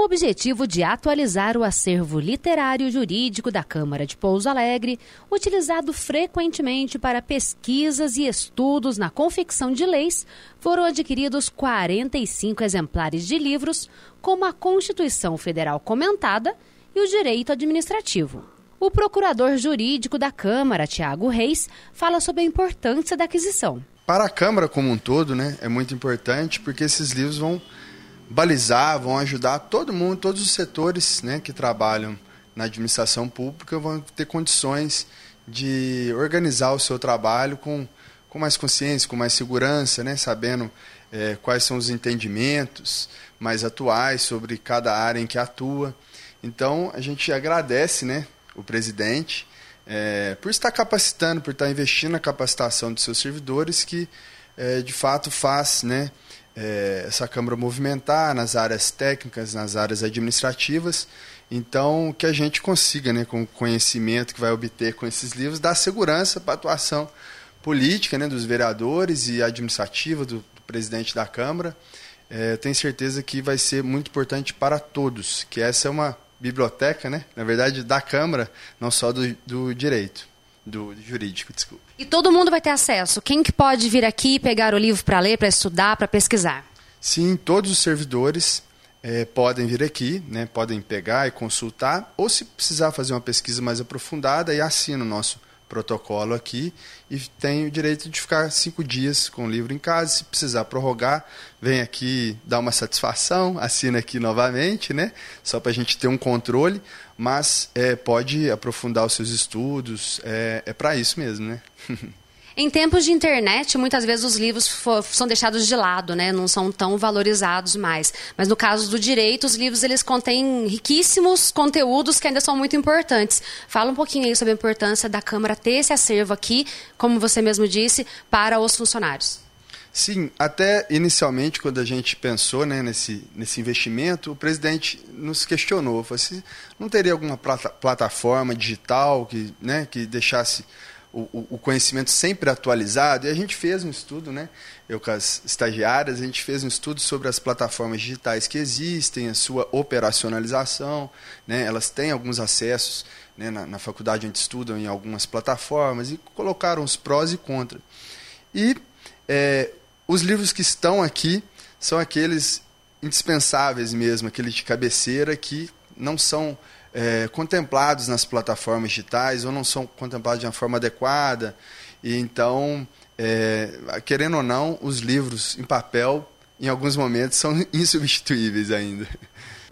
Com o objetivo de atualizar o acervo literário jurídico da Câmara de Pouso Alegre, utilizado frequentemente para pesquisas e estudos na confecção de leis, foram adquiridos 45 exemplares de livros, como a Constituição Federal Comentada e o Direito Administrativo. O procurador jurídico da Câmara, Tiago Reis, fala sobre a importância da aquisição. Para a Câmara como um todo, né, é muito importante porque esses livros vão balizar, vão ajudar todo mundo, todos os setores né, que trabalham na administração pública vão ter condições de organizar o seu trabalho com, com mais consciência, com mais segurança, né, sabendo é, quais são os entendimentos mais atuais sobre cada área em que atua. Então, a gente agradece né, o presidente, é, por estar capacitando, por estar investindo na capacitação de seus servidores, que é, de fato faz né, é, essa Câmara movimentar nas áreas técnicas, nas áreas administrativas. Então, que a gente consiga, né, com o conhecimento que vai obter com esses livros, dar segurança para a atuação política né, dos vereadores e administrativa do, do presidente da Câmara. É, tenho certeza que vai ser muito importante para todos, que essa é uma biblioteca, né? Na verdade, da Câmara, não só do, do direito, do jurídico, desculpa. E todo mundo vai ter acesso? Quem que pode vir aqui pegar o livro para ler, para estudar, para pesquisar? Sim, todos os servidores é, podem vir aqui, né? Podem pegar e consultar, ou se precisar fazer uma pesquisa mais aprofundada, e assina o nosso protocolo aqui e tem o direito de ficar cinco dias com o livro em casa. Se precisar prorrogar, vem aqui dar uma satisfação, assina aqui novamente, né? Só para a gente ter um controle, mas é, pode aprofundar os seus estudos, é, é para isso mesmo, né? Em tempos de internet, muitas vezes os livros são deixados de lado, né? não são tão valorizados mais. Mas no caso do direito, os livros eles contêm riquíssimos conteúdos que ainda são muito importantes. Fala um pouquinho aí sobre a importância da Câmara ter esse acervo aqui, como você mesmo disse, para os funcionários. Sim, até inicialmente, quando a gente pensou né, nesse, nesse investimento, o presidente nos questionou, falou assim, não teria alguma plata, plataforma digital que, né, que deixasse o, o, conhecimento sempre atualizado. E a gente fez um estudo, né? Eu com as estagiárias, a gente fez um estudo sobre as plataformas digitais que existem, a sua operacionalização. Né? Elas têm alguns acessos né, na, na faculdade onde estudam em algumas plataformas e colocaram os prós e contras. E é, os livros que estão aqui são aqueles indispensáveis mesmo, aqueles de cabeceira que não são é, contemplados nas plataformas digitais ou não são contemplados de uma forma adequada. E então, é, querendo ou não, os livros em papel, em alguns momentos, são insubstituíveis ainda.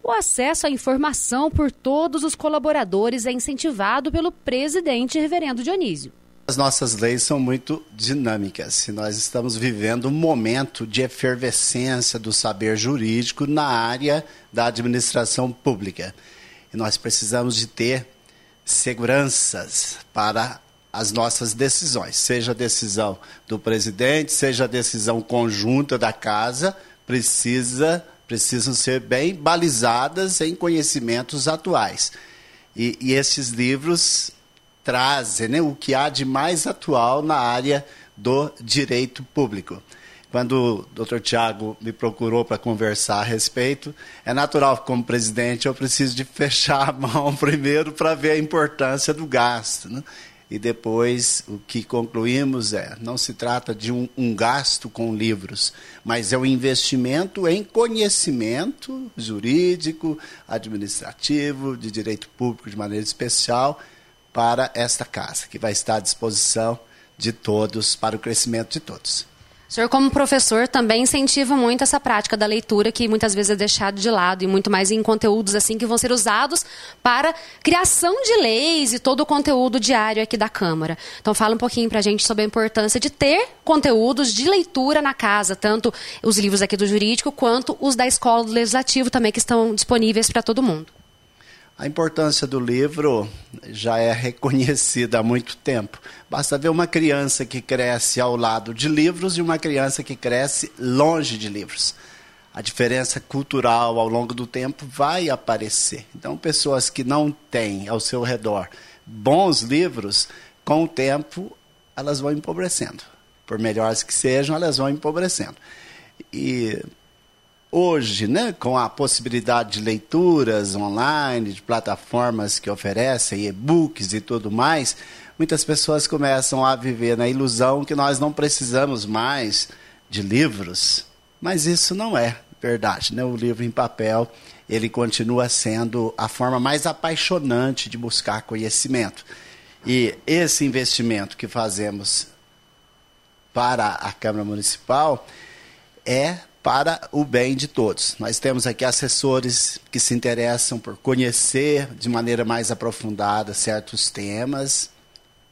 O acesso à informação por todos os colaboradores é incentivado pelo presidente Reverendo Dionísio. As nossas leis são muito dinâmicas e nós estamos vivendo um momento de efervescência do saber jurídico na área da administração pública. E nós precisamos de ter seguranças para as nossas decisões, seja a decisão do presidente, seja a decisão conjunta da casa, precisa precisam ser bem balizadas em conhecimentos atuais. E, e esses livros trazem né, o que há de mais atual na área do direito público quando o Dr. Tiago me procurou para conversar a respeito, é natural que, como presidente, eu preciso de fechar a mão primeiro para ver a importância do gasto. Né? E depois, o que concluímos é: não se trata de um, um gasto com livros, mas é um investimento em conhecimento jurídico, administrativo, de direito público de maneira especial, para esta casa, que vai estar à disposição de todos, para o crescimento de todos. O senhor, como professor, também incentiva muito essa prática da leitura, que muitas vezes é deixado de lado, e muito mais em conteúdos assim que vão ser usados para criação de leis e todo o conteúdo diário aqui da Câmara. Então, fala um pouquinho para a gente sobre a importância de ter conteúdos de leitura na casa, tanto os livros aqui do jurídico, quanto os da escola do legislativo também, que estão disponíveis para todo mundo. A importância do livro já é reconhecida há muito tempo. Basta ver uma criança que cresce ao lado de livros e uma criança que cresce longe de livros. A diferença cultural ao longo do tempo vai aparecer. Então, pessoas que não têm ao seu redor bons livros, com o tempo elas vão empobrecendo. Por melhores que sejam, elas vão empobrecendo. E hoje, né, com a possibilidade de leituras online, de plataformas que oferecem e-books e tudo mais, muitas pessoas começam a viver na ilusão que nós não precisamos mais de livros. Mas isso não é verdade, né? O livro em papel, ele continua sendo a forma mais apaixonante de buscar conhecimento. E esse investimento que fazemos para a Câmara Municipal é para o bem de todos. Nós temos aqui assessores que se interessam por conhecer de maneira mais aprofundada certos temas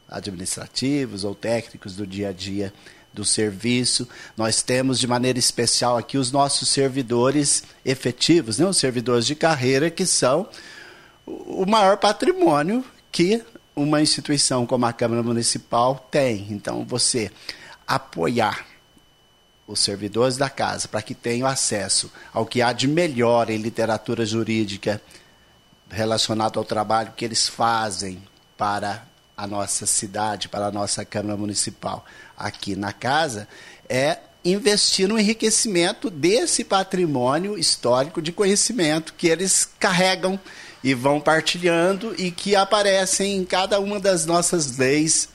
administrativos ou técnicos do dia a dia do serviço. Nós temos de maneira especial aqui os nossos servidores efetivos, né? os servidores de carreira, que são o maior patrimônio que uma instituição como a Câmara Municipal tem. Então, você apoiar os servidores da casa para que tenham acesso ao que há de melhor em literatura jurídica relacionado ao trabalho que eles fazem para a nossa cidade, para a nossa Câmara Municipal. Aqui na casa, é investir no enriquecimento desse patrimônio histórico de conhecimento que eles carregam e vão partilhando e que aparecem em cada uma das nossas leis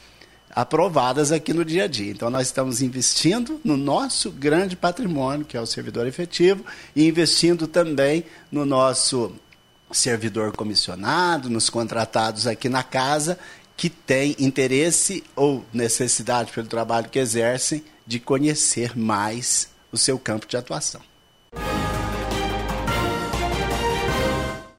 aprovadas aqui no dia a dia. Então, nós estamos investindo no nosso grande patrimônio, que é o servidor efetivo, e investindo também no nosso servidor comissionado, nos contratados aqui na casa, que tem interesse ou necessidade pelo trabalho que exercem de conhecer mais o seu campo de atuação.